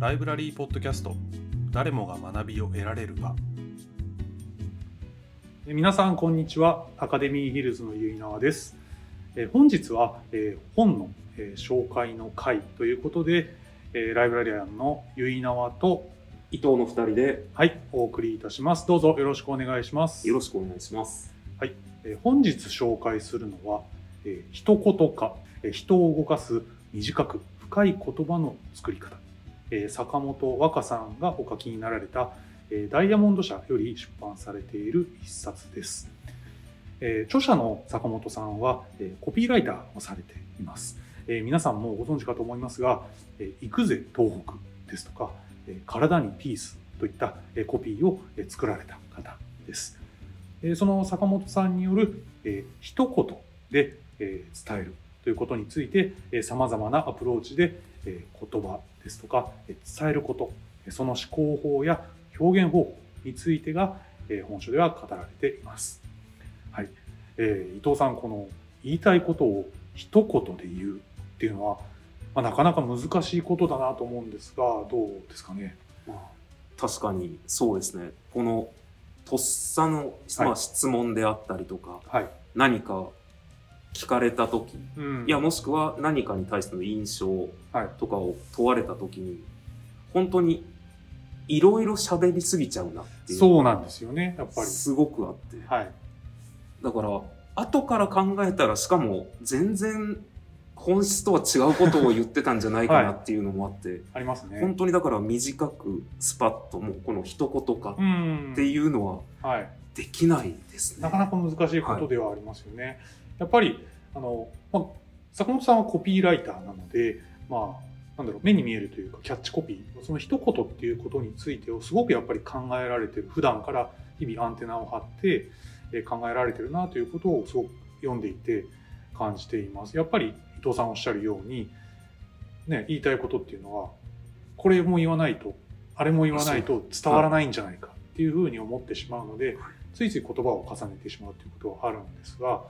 ライブラリーポッドキャスト。誰もが学びを得られる場。え皆さんこんにちは。アカデミーヒルズのゆいなわです。え本日はえ本のえ紹介の会ということでえライブラリアンのゆいなわと伊藤の二人ではいお送りいたします。どうぞよろしくお願いします。よろしくお願いします。え本日紹介するのはえ一言化え人を動かす短く深い言葉の作り方え坂本和歌さんがお書きになられた、えダイヤモンド社より出版されている一冊です。え著者の坂本さんは、えコピーライターをされています。え皆さんもご存知かと思いますが、え行くぜ東北ですとか、え体にピースといった、えコピーを、え作られた方です。その坂本さんによる、え一言で、え伝えるということについて、さまざまなアプローチで、えー言葉ですとか、えー伝えること、えーその思考法や表現方法についてが、えー本書では語られています。はい。えー伊藤さん、この言いたいことを一言で言うっていうのは、まあ、なかなか難しいことだなと思うんですが、どうですかね？まあ、確かにそうですね。このとっさの、まあ、はい質問であったりとか、はい。何か聞かれた時、うんいやもしくは何かに対しての印象はい。とかを問われた時に、本当にいろいろ喋りすぎちゃうなっていう。そうなんですよね、やっぱり。すごくあって。はい。だから、後から考えたら、しかも全然本質とは違うことを言ってたんじゃないかなっていうのもあって、ありますね。本当にだから短くスパッともうこの一言かうんっていうのははい。できないですね。なかなか難しいことではありますよね。やっぱり、あの、まあ、坂本さんはコピーライターなので、まあ、なんだろう、目に見えるというか、キャッチコピー、その一言っていうことについてをすごくやっぱり考えられてる、普段から日々アンテナを張って、え考えられてるなということをすごく読んでいて感じています。やっぱり伊藤さんおっしゃるように、ね、言いたいことっていうのは、これも言わないと、あれも言わないと伝わらないんじゃないかっていうふうに思ってしまうので、ついつい言葉を重ねてしまうということはあるんですが、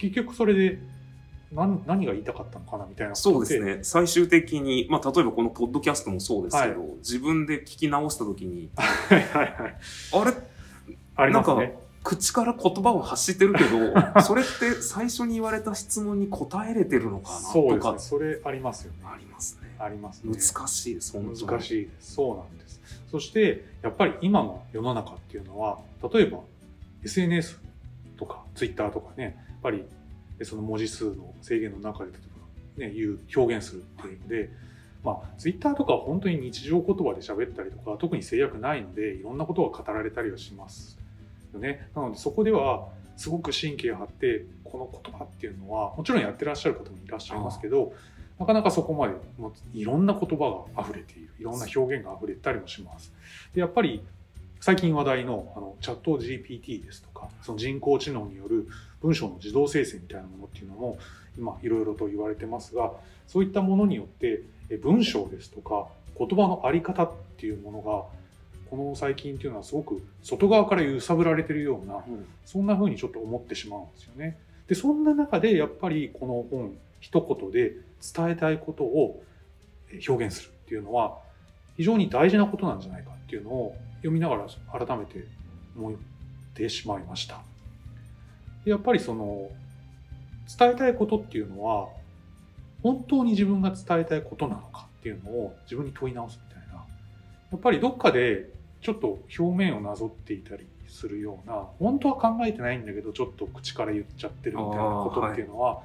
結局それで何何が言いたかったのかなみたいなそうですね。最終的に、まあ、例えばこのポッドキャストもそうですけど、は自分で聞き直した時に、はいはいはい。あれ？ありますなんね。口から言葉を発してるけど、それって最初に言われた質問に答えれてるのかなとかそうですね。それありますよね。ありますね。ありますね。難しいです。難しいです。そうなんです。そして、やっぱり今の世の中っていうのは、例えば SNS とか Twitter とかね、ぱりその文字数の制限の中で、例えばね、言う、表現するっていうので、まあ、Twitter とかは本当に日常言葉で喋ったりとか、特に制約ないので、いろんなことが語られたりはしますよね。なので、そこでは、すごく神経を張って、この言葉っていうのは、もちろんやってらっしゃる方もいらっしゃいますけど、なかなかそこまで、もいろんな言葉が溢れている。いろんな表現が溢れたりもします。で、やっぱり、最近話題のあのチャット GPT ですとか、その人工知能による文章の自動生成みたいなものっていうのも、今いろいろと言われてますが、そういったものによって、え文章ですとか、言葉のあり方っていうものが、この最近っていうのはすごく外側から揺さぶられてるような、うんそんな風にちょっと思ってしまうんですよね。で、そんな中でやっぱりこの本一言で伝えたいことをえ表現するっていうのは非常に大事なことなんじゃないかっていうのを読みながら改めて思ってしまいました。やっぱりその伝えたいことっていうのは本当に自分が伝えたいことなのかっていうのを自分に問い直すみたいな。やっぱりどっかでちょっと表面をなぞっていたりするような本当は考えてないんだけどちょっと口から言っちゃってるみたいなことっていうのは、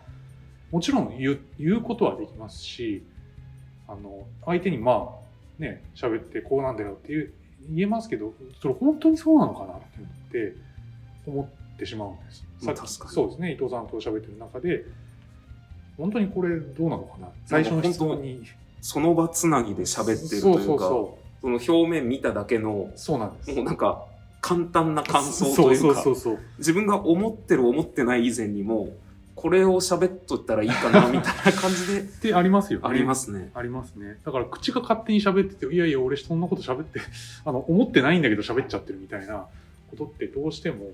もちろん言うことはできますしあの相手にまあね喋ってこうなんだよっていう言えますけどそれ本当にそうなのかなって思ってしまうんです。まあさっき確かに。そうですね伊藤さんと喋ってる中で本当にこれどうなのかな？最初の質問に。その場つなぎで喋ってるというか、その表面見ただけの、うそうなんです。もうなんか、簡単な感想というか、自分が思ってる思ってない以前にも、これを喋っとったらいいかな、みたいな感じで ってありますよね。ありますね。ありますね。だから口が勝手に喋ってて、いやいや、俺そんなこと喋って、あの、思ってないんだけど喋っちゃってるみたいなことってどうしても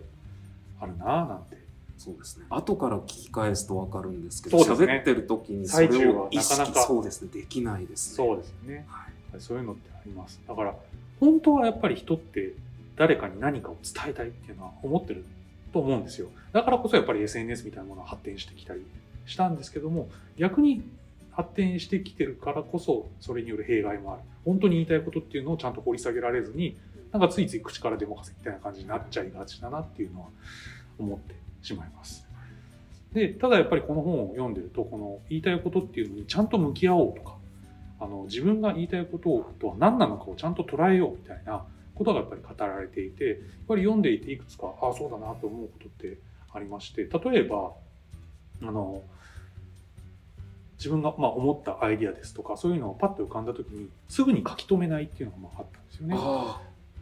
あるなぁなんて。そうですね。後から聞き返すとわかるんですけど、そうですね喋ってる時にそれを意識なかなかそうですね、できないですね。そうですよね。はいそういうのってあります。だから、本当はやっぱり人って誰かに何かを伝えたいっていうのは思ってると思うんですよ。だからこそやっぱり SNS みたいなものが発展してきたりしたんですけども、逆に発展してきてるからこそ、それによる弊害もある。本当に言いたいことっていうのをちゃんと掘り下げられずに、なんかついつい口から出任せみたいな感じになっちゃいがちだなっていうのは思ってしまいます。で、ただやっぱりこの本を読んでると、この言いたいことっていうのにちゃんと向き合おうとか、あの自分が言いたいこととは何なのかをちゃんと捉えようみたいなことがやっぱり語られていて、やっぱり読んでいていくつか、ああ、そうだなと思うことってありまして、例えば、あの、自分がまあ思ったアイディアですとか、そういうのをパッと浮かんだ時に、すぐに書き留めないっていうのがまああったんですよね。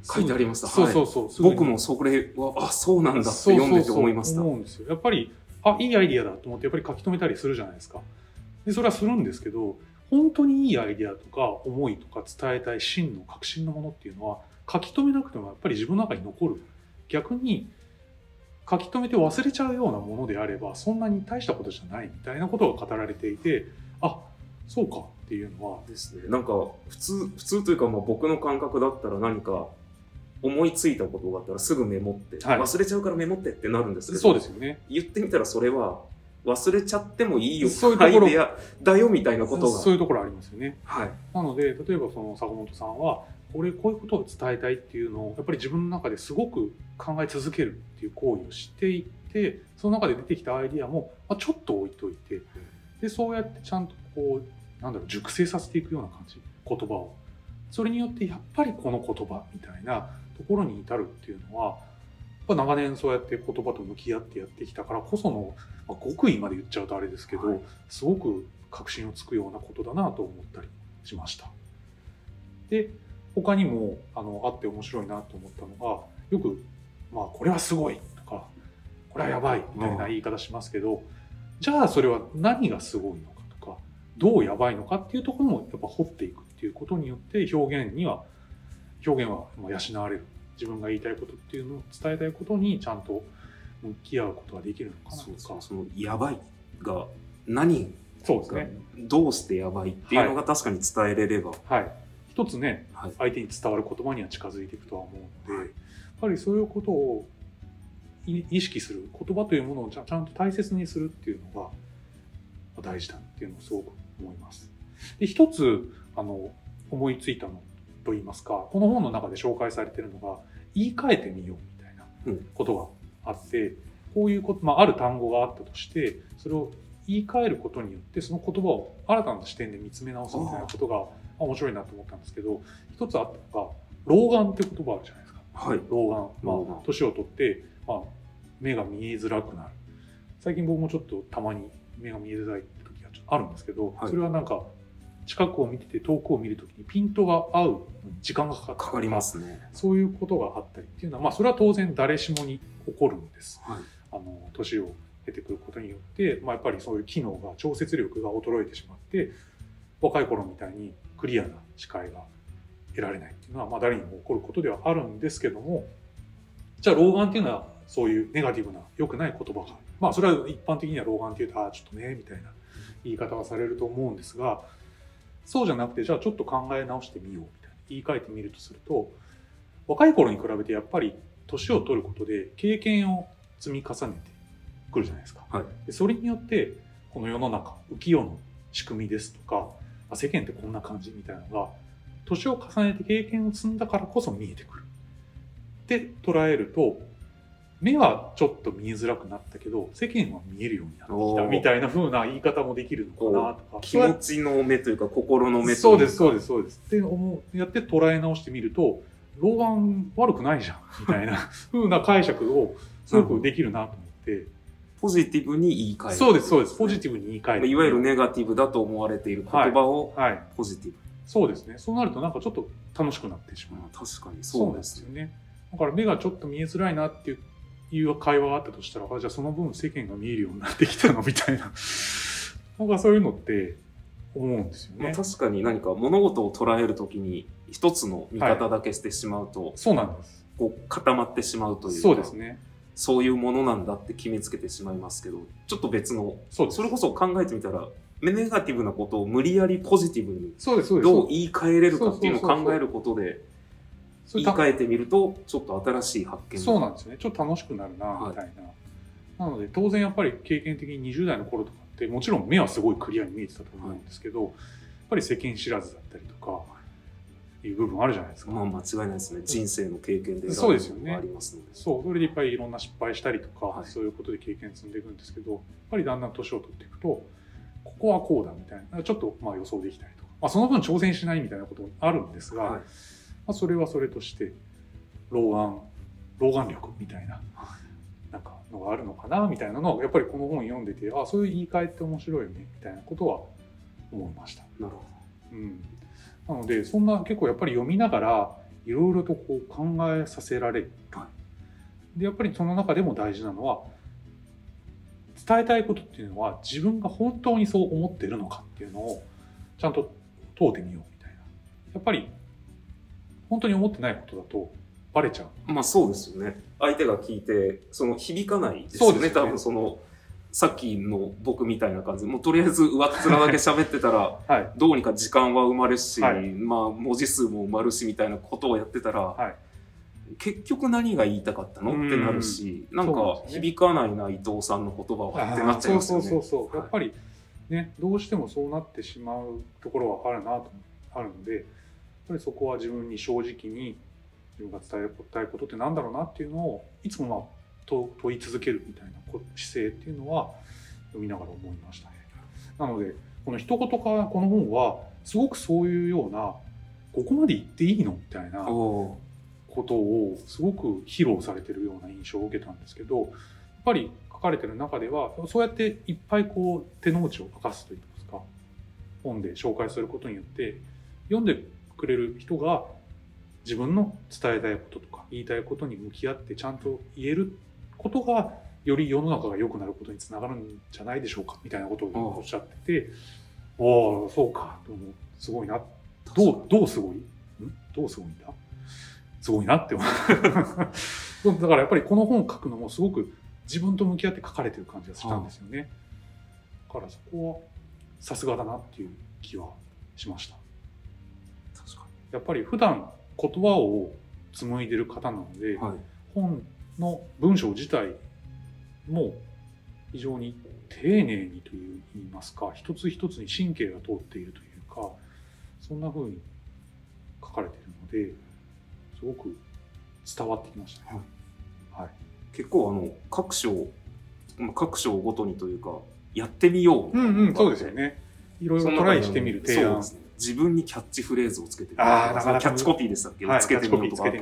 書いてありました。そうそうそう。すぐに僕もそれは、あ、そうなんだって読んでて思いました。そう思うんですよ。やっぱり、あ、いいアイディアだと思って、やっぱり書き留めたりするじゃないですか。で、それはするんですけど、本当にいいアイディアとか、思いとか伝えたい真の確信のものっていうのは、書き留めなくてもやっぱり自分の中に残る。逆に、書き留めて忘れちゃうようなものであれば、そんなに大したことじゃないみたいなことが語られていて、あ、そうかっていうのは、ですね。なんか、普通、普通というか、まあ僕の感覚だったら何か、思いついたことがあったらすぐメモって、はい忘れちゃうからメモってってなるんですけど、そうですよね。言ってみたらそれは、忘れちゃってもいいよ、そういうところアイデアだよみたいなことが。そういうところありますよね。はい。なので、例えばその坂本さんは、これ、こういうことを伝えたいっていうのを、やっぱり自分の中ですごく考え続けるっていう行為をしていって、その中で出てきたアイディアも、まあ、ちょっと置いといて、で、そうやってちゃんとこう、なんだろう、熟成させていくような感じ、言葉を。それによって、やっぱりこの言葉みたいなところに至るっていうのは、やっぱ長年そうやって言葉と向き合ってやってきたからこその、まあ、極意まで言っちゃうとあれですけど、はいすごく確信をつくようなことだなと思ったりしました。で、他にもあのあって面白いなと思ったのが、よく、まあ、これはすごいとか、これはやばいみたいな言い方しますけど、じゃあそれは何がすごいのかとか、どうやばいのかっていうところもやっぱ掘っていくっていうことによって表現には、表現はまあ養われる。自分が言いたいことっていうのを伝えたいことにちゃんと向き合うことができるのかなとか。その、やばいが、何がそうですね。どうしてやばいっていうのが確かに伝えれれば、はい。一つね、はい。相手に伝わる言葉には近づいていくとは思うので、はいやっぱりそういうことをい意識する言葉というものをちゃんと大切にするっていうのが大事だっていうのをすごく思います。で一つあの思いついたのと言いますかこの本の中で紹介されているのが言い換えてみようみたいなうんことがあって、こういうこと、まあ、ある単語があったとしてそれを言い換えることによってその言葉を新たな視点で見つめ直すみたいなことがまあ面白いなと思ったんですけど一つあったのが老眼って言葉あるじゃないですか。はい。老眼。まあ、年を取って、まあ、目が見えづらくなる。最近僕もちょっとたまに目が見えづらい時がちょっとあるんですけど、はいそれはなんか、近くを見てて遠くを見るときにピントが合う時間がかか。かかりま。すね。そういうことがあったりっていうのは、まあ、それは当然誰しもに起こるんです。はい。あの、年を経てくることによって、まあ、やっぱりそういう機能が、調節力が衰えてしまって、若い頃みたいにクリアな視界が得られないっていうのは、まあ、誰にも起こることではあるんですけども、じゃあ、老眼っていうのは、そういうネガティブな、良くない言葉が、まあ、それは一般的には老眼っていうと、ああ、ちょっとね、みたいな言い方はされると思うんですが、そうじゃなくて、じゃあちょっと考え直してみよう、みたいな。言い換えてみるとすると、若い頃に比べてやっぱり年を取ることで経験を積み重ねてくるじゃないですか。はい。でそれによって、この世の中、浮世の仕組みですとか、あ世間ってこんな感じみたいなのが、年を重ねて経験を積んだからこそ見えてくる。って捉えると、目はちょっと見えづらくなったけど、世間は見えるようになってきたみたいな風な言い方もできるのかなとか。気持ちの目というか、心の目というか。そうです、そうです、そうです。って思う、やって捉え直してみると、老眼悪くないじゃん、みたいな風な解釈をすごくできるなと思って。ポジティブに言い換える。そうです、そうです。ポジティブに言い換える。いわゆるネガティブだと思われている言葉をはい。ポジティブ。そうですね。そうなるとなんかちょっと楽しくなってしまう。まあ確かにそううですすよね。だから目がちょっと見えづらいなっていう会話があったとしたら、あじゃあその分世間が見えるようになってきたのみたいな。なんかそういうのって思うんですよね。まあ確かに何か物事を捉えるときに一つの見方だけしてしまうと、そうなんです。こう固まってしまうというか。そうですね。そういうものなんだって決めつけてしまいますけど、ちょっっと別の、そそれこそ考えてみたら、ネガティブなことを無理やりポジティブにどう言い換えれるかっていうのを考えることで、言い換えてみると、ちょっと新しい発見がそうなんですよね。ちょっと楽しくなるなはい。みたいな、なので当然やっぱり経験的に20代の頃とかってもちろん目はすごいクリアに見えてたと思うんですけど、やっぱり世間知らずだったりとかいう部分あるじゃないですか、まあ間違いないですね。人生の経験でそうですよね。ありますので。そう。それでいっぱいいろんな失敗したりとか、はい。そういうことで経験積んでいくんですけどやっぱりだんだん年を取っていくとここはこうだみたいなちょっとまあ予想できたりとか、まあ、その分挑戦しないみたいなこともあるんですが、はい。まあ、それはそれとして老眼老眼力みたいななんかのがあるのかなみたいなのをやっぱりこの本読んでてあそういう言い換えって面白いよねみたいなことは思いました。なるほうん、なのでそんな結構やっぱり読みながらいろいろとこう考えさせられる、はでやっぱりその中でも大事なのは伝えたいことっていうのは自分が本当にそう思ってるのかっていうのをちゃんと問うてみようみたいなやっぱり本当に思ってないことだとバレちゃうど。まあそうですよね。相手が聞いて、その響かないですよね。そうですよね多分その、さっきの僕みたいな感じ。で、もうとりあえず上っ面だけ喋ってたら、はい。どうにか時間は生まれるし、はい。まあ文字数も埋まるしみたいなことをやってたら、はい。結局何が言いたかったの？ってなるし、なんか響かないな伊藤さんの言葉はってなっちゃいますよね。そうそうそうそう、はい。やっぱりねどうしてもそうなってしまうところはあるなとあるのでやっぱりそこは自分に正直に自分が伝えたいことってなんだろうなっていうのをいつもまあ問問い続けるみたいなこ姿勢っていうのは読みながら思いましたね。なのでこの一言かこの本はすごくそういうようなここまで言っていいのみたいなおことをすごく披露されてるような印象を受けたんですけどやっぱり書かれてる中ではそうやっていっぱいこう手の内を明かすといいますか本で紹介することによって読んでくれる人が自分の伝えたいこととか言いたいことに向き合ってちゃんと言えることがより世の中が良くなることにつながるんじゃないでしょうかみたいなことをおっしゃってておおそうかと思うすごいな。どうどうすごい？ん？どうすごいんだ？すごいなって思う。だからやっぱりこの本を書くのもすごく自分と向き合って書かれてる感じがしたんですよね、だからそこはさすがだなっていう気はしました。確かやっぱり普段言葉を紡いでる方なので、に。はい。本の文章自体も非常に丁寧にという言いますか一つ一つに神経が通っているというかそんな風に書かれているのですごく伝わってきましたね。はい、結構あの、各章、まあ各章ごとにというか、やってみよう。うんうん、そうですよね。いろいろトライしてみる提案。ね。自分にキャッチフレーズをつけてみるあーなかなかキャッチコピーでしたっけ、はい、つけてみ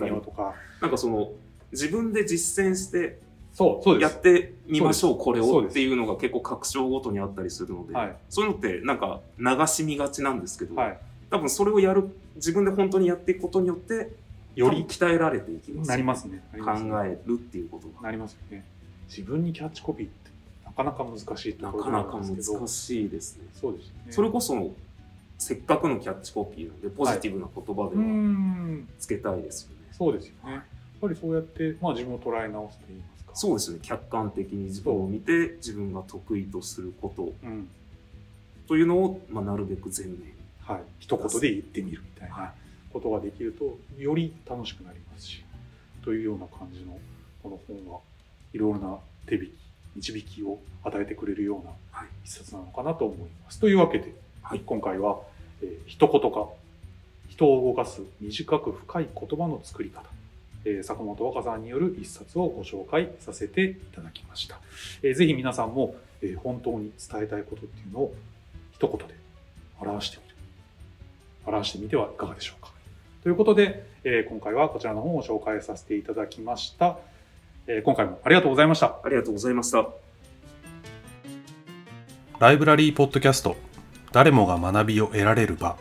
ようとか。なんかその、自分で実践してそう、そう。やってみましょう、これをっていうのが結構各章ごとにあったりするので、はいそういうのってなんか流し見がちなんですけど、はい。多分それをやる、自分で本当にやっていくことによって、より鍛えられていきます。なりますね。なり考ますねえるっていうことが。なりますよね。自分にキャッチコピーってなかなか難しいところなかなかなんですけど。難しいですね。そうですよね。それこそ、せっかくのキャッチコピーなんで、ポジティブな言葉ではん。つけたいですよね。そうですよね。やっぱりそうやって、まあ自分を捉え直すと言いますか。そうですね。客観的に自分を見て、自分が得意とすることうん。というのを、まあ、なるべく前面に。はい。一言で言ってみるみたいなことができると、より楽しくなりますし、というような感じの、この本はいろいろな手引き、導きを与えてくれるようなはい一冊なのかなと思います。というわけで、はい今回は、えー一言か、人を動かす短く深い言葉の作り方、えー坂本若さんによる一冊をご紹介させていただきました。えーぜひ皆さんも、えー本当に伝えたいことっていうのを一言で表してみる。表してみてはいかがでしょうか。ということで、えー今回はこちらの本を紹介させていただきました。えー今回もありがとうございました。ありがとうございました。ライブラリーポッドキャスト誰もが学びを得られる場